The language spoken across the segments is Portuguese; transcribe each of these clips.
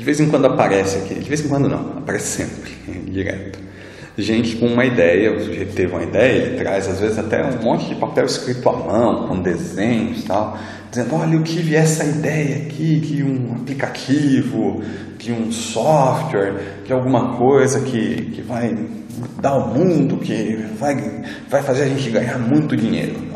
De vez em quando aparece aqui, de vez em quando não, aparece sempre, direto. Gente com uma ideia, o sujeito teve uma ideia, ele traz às vezes até um monte de papel escrito à mão, com desenhos e tal, dizendo: olha, eu tive essa ideia aqui de um aplicativo, de um software, de alguma coisa que, que vai mudar o mundo, que vai, vai fazer a gente ganhar muito dinheiro.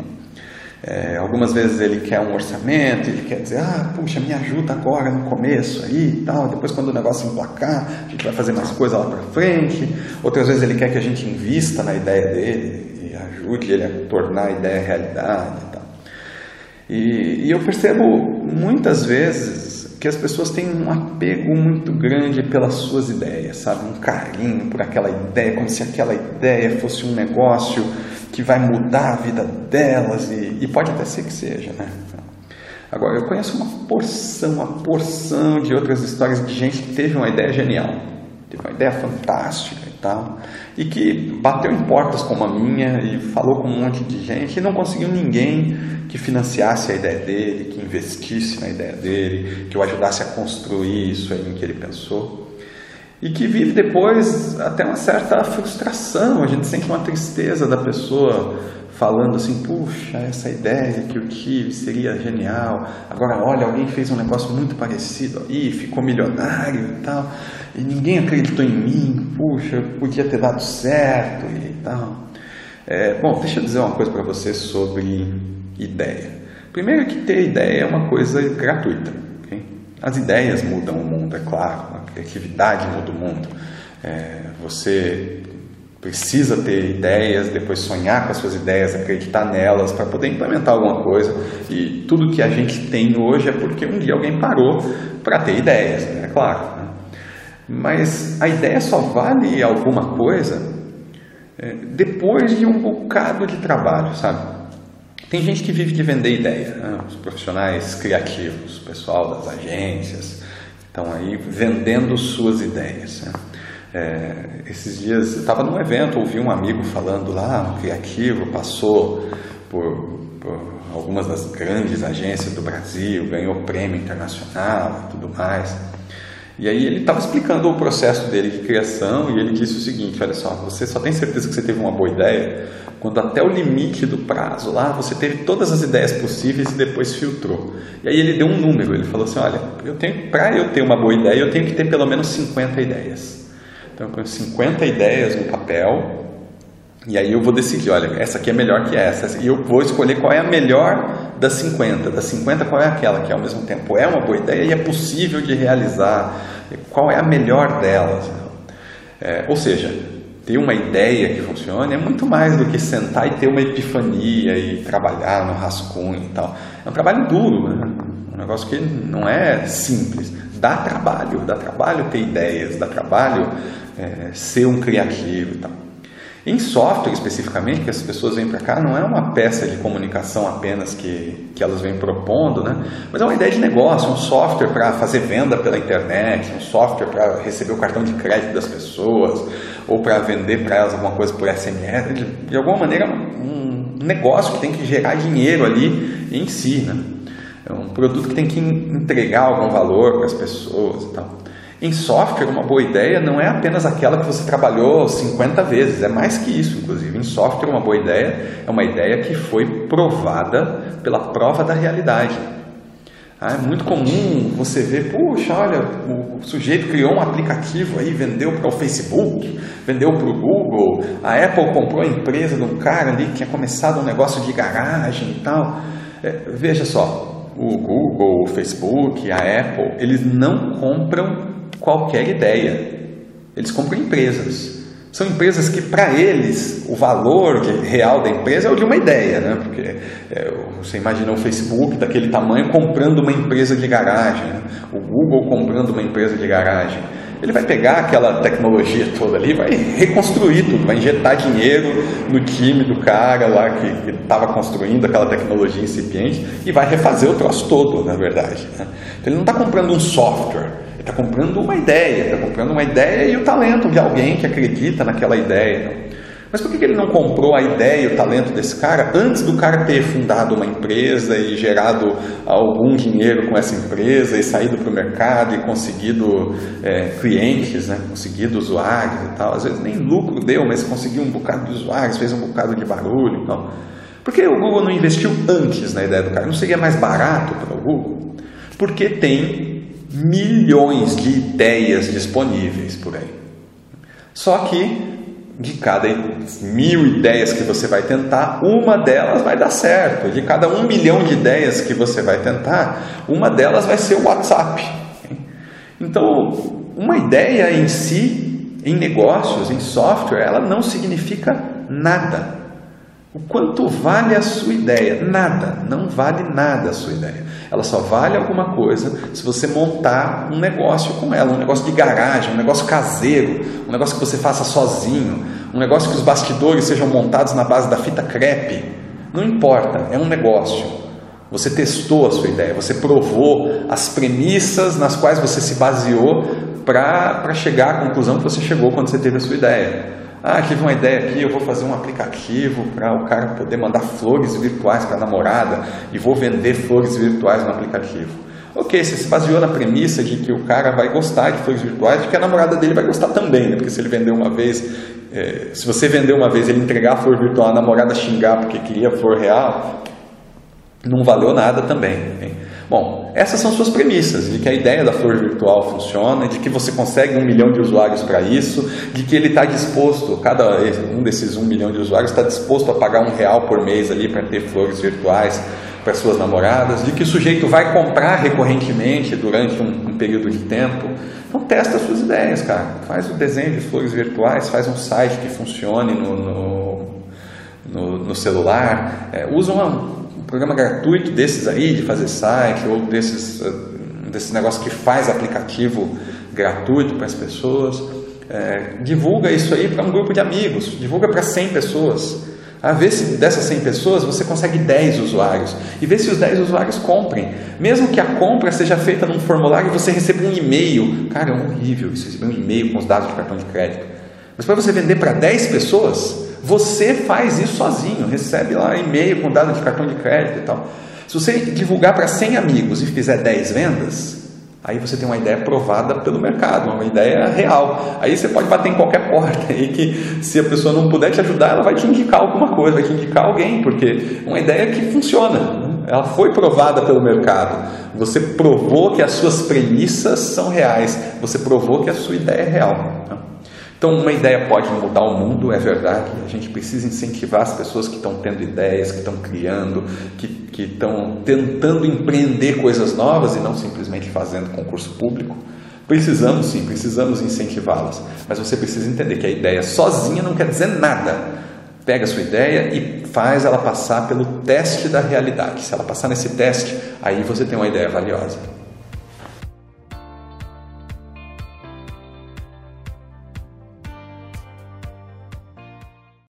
É, algumas vezes ele quer um orçamento, ele quer dizer, ah, puxa, me ajuda agora no começo aí e tal, depois quando o negócio emplacar, a gente vai fazer mais coisa lá para frente. Outras vezes ele quer que a gente invista na ideia dele e ajude ele a tornar a ideia realidade e tal. E, e eu percebo muitas vezes que as pessoas têm um apego muito grande pelas suas ideias, sabe? Um carinho por aquela ideia, como se aquela ideia fosse um negócio que vai mudar a vida delas, e, e pode até ser que seja, né? Agora, eu conheço uma porção, uma porção de outras histórias de gente que teve uma ideia genial, teve uma ideia fantástica e tal, e que bateu em portas como a minha e falou com um monte de gente e não conseguiu ninguém que financiasse a ideia dele, que investisse na ideia dele, que o ajudasse a construir isso aí que ele pensou e que vive depois até uma certa frustração, a gente sente uma tristeza da pessoa falando assim, puxa, essa ideia que eu tive seria genial, agora olha, alguém fez um negócio muito parecido aí, ficou milionário e tal, e ninguém acreditou em mim, puxa, podia ter dado certo e tal. É, bom, deixa eu dizer uma coisa para você sobre ideia. Primeiro que ter ideia é uma coisa gratuita. As ideias mudam o mundo, é claro criatividade muda o mundo. É, você precisa ter ideias, depois sonhar com as suas ideias, acreditar nelas para poder implementar alguma coisa. E tudo que a gente tem hoje é porque um dia alguém parou para ter ideias, é claro. Né? Mas a ideia só vale alguma coisa é, depois de um bocado de trabalho, sabe? Tem gente que vive de vender ideia, né? os profissionais criativos, o pessoal das agências, estão aí vendendo suas ideias. Né? É, esses dias estava num evento, ouvi um amigo falando lá, um criativo, passou por, por, algumas das grandes agências do Brasil, ganhou prêmio internacional e tudo mais. E aí ele estava explicando o processo dele de criação e ele disse o seguinte: olha só, você só tem certeza que você teve uma boa ideia quando até o limite do prazo lá você teve todas as ideias possíveis e depois filtrou. E aí ele deu um número, ele falou assim: olha, eu tenho para eu ter uma boa ideia, eu tenho que ter pelo menos 50 ideias. Então eu ponho 50 ideias no papel e aí eu vou decidir, olha, essa aqui é melhor que essa. E eu vou escolher qual é a melhor das 50. Das 50, qual é aquela que ao mesmo tempo é uma boa ideia e é possível de realizar. Qual é a melhor delas? É, ou seja, ter uma ideia que funcione é muito mais do que sentar e ter uma epifania e trabalhar no rascunho e tal. É um trabalho duro, né? um negócio que não é simples. Dá trabalho, dá trabalho ter ideias, dá trabalho é, ser um criativo e tal. Em software, especificamente, que as pessoas vêm para cá, não é uma peça de comunicação apenas que, que elas vêm propondo, né? mas é uma ideia de negócio, um software para fazer venda pela internet, um software para receber o cartão de crédito das pessoas, ou para vender para elas alguma coisa por SMS. De, de alguma maneira, um negócio que tem que gerar dinheiro ali em si. Né? É um produto que tem que entregar algum valor para as pessoas e tal. Em software, uma boa ideia não é apenas aquela que você trabalhou 50 vezes, é mais que isso, inclusive. Em software, uma boa ideia é uma ideia que foi provada pela prova da realidade. Ah, é muito comum você ver, puxa, olha, o sujeito criou um aplicativo aí, vendeu para o Facebook, vendeu para o Google, a Apple comprou a empresa de um cara ali que tinha começado um negócio de garagem e tal. É, veja só, o Google, o Facebook, a Apple, eles não compram qualquer ideia. Eles compram empresas. São empresas que, para eles, o valor real da empresa é o de uma ideia, né? Porque é, você imagina o Facebook daquele tamanho comprando uma empresa de garagem, né? o Google comprando uma empresa de garagem. Ele vai pegar aquela tecnologia toda ali, vai reconstruir tudo, vai injetar dinheiro no time do cara lá que estava construindo aquela tecnologia incipiente e vai refazer o troço todo, na verdade. Né? Então ele não está comprando um software está comprando uma ideia, está comprando uma ideia e o talento de alguém que acredita naquela ideia. Mas por que ele não comprou a ideia e o talento desse cara antes do cara ter fundado uma empresa e gerado algum dinheiro com essa empresa e saído para o mercado e conseguido é, clientes, né? conseguido usuários e tal? Às vezes nem lucro deu, mas conseguiu um bocado de usuários, fez um bocado de barulho e tal. Por que o Google não investiu antes na ideia do cara? Não seria mais barato para o Google? Porque tem milhões de ideias disponíveis por aí. Só que de cada mil ideias que você vai tentar, uma delas vai dar certo. De cada um milhão de ideias que você vai tentar, uma delas vai ser o WhatsApp. Então, uma ideia em si, em negócios, em software, ela não significa nada. O quanto vale a sua ideia? Nada, não vale nada a sua ideia. Ela só vale alguma coisa se você montar um negócio com ela, um negócio de garagem, um negócio caseiro, um negócio que você faça sozinho, um negócio que os bastidores sejam montados na base da fita crepe. Não importa, é um negócio. Você testou a sua ideia, você provou as premissas nas quais você se baseou para chegar à conclusão que você chegou quando você teve a sua ideia. Ah, tive uma ideia aqui, eu vou fazer um aplicativo para o cara poder mandar flores virtuais para a namorada e vou vender flores virtuais no aplicativo. Ok, você se baseou na premissa de que o cara vai gostar de flores virtuais, de que a namorada dele vai gostar também, né? porque se ele vender uma vez, é, se você vender uma vez ele entregar a flor virtual, a namorada xingar porque queria flor real, não valeu nada também. Bom, essas são suas premissas, de que a ideia da flor virtual funciona, de que você consegue um milhão de usuários para isso, de que ele está disposto, cada um desses um milhão de usuários está disposto a pagar um real por mês ali para ter flores virtuais para suas namoradas, de que o sujeito vai comprar recorrentemente durante um, um período de tempo. Então testa suas ideias, cara. Faz o desenho de flores virtuais, faz um site que funcione no, no, no, no celular, é, usa uma, programa gratuito desses aí, de fazer site, ou desses, eh, desses negócios que faz aplicativo gratuito para as pessoas. É, divulga isso aí para um grupo de amigos, divulga para 100 pessoas. A ver se dessas 100 pessoas você consegue 10 usuários e ver se os 10 usuários comprem. Mesmo que a compra seja feita num formulário e você receba um e-mail. Cara, é horrível isso, receber um e-mail com os dados de cartão de crédito. Mas para você vender para 10 pessoas, você faz isso sozinho, recebe lá e-mail com dado de cartão de crédito e tal. Se você divulgar para 100 amigos e fizer 10 vendas, aí você tem uma ideia provada pelo mercado, uma ideia real. Aí você pode bater em qualquer porta aí que se a pessoa não puder te ajudar, ela vai te indicar alguma coisa, vai te indicar alguém, porque é uma ideia que funciona. Né? Ela foi provada pelo mercado. Você provou que as suas premissas são reais. Você provou que a sua ideia é real. Então, uma ideia pode mudar o mundo, é verdade. A gente precisa incentivar as pessoas que estão tendo ideias, que estão criando, que, que estão tentando empreender coisas novas e não simplesmente fazendo concurso público. Precisamos sim, precisamos incentivá-las. Mas você precisa entender que a ideia sozinha não quer dizer nada. Pega a sua ideia e faz ela passar pelo teste da realidade. Se ela passar nesse teste, aí você tem uma ideia valiosa.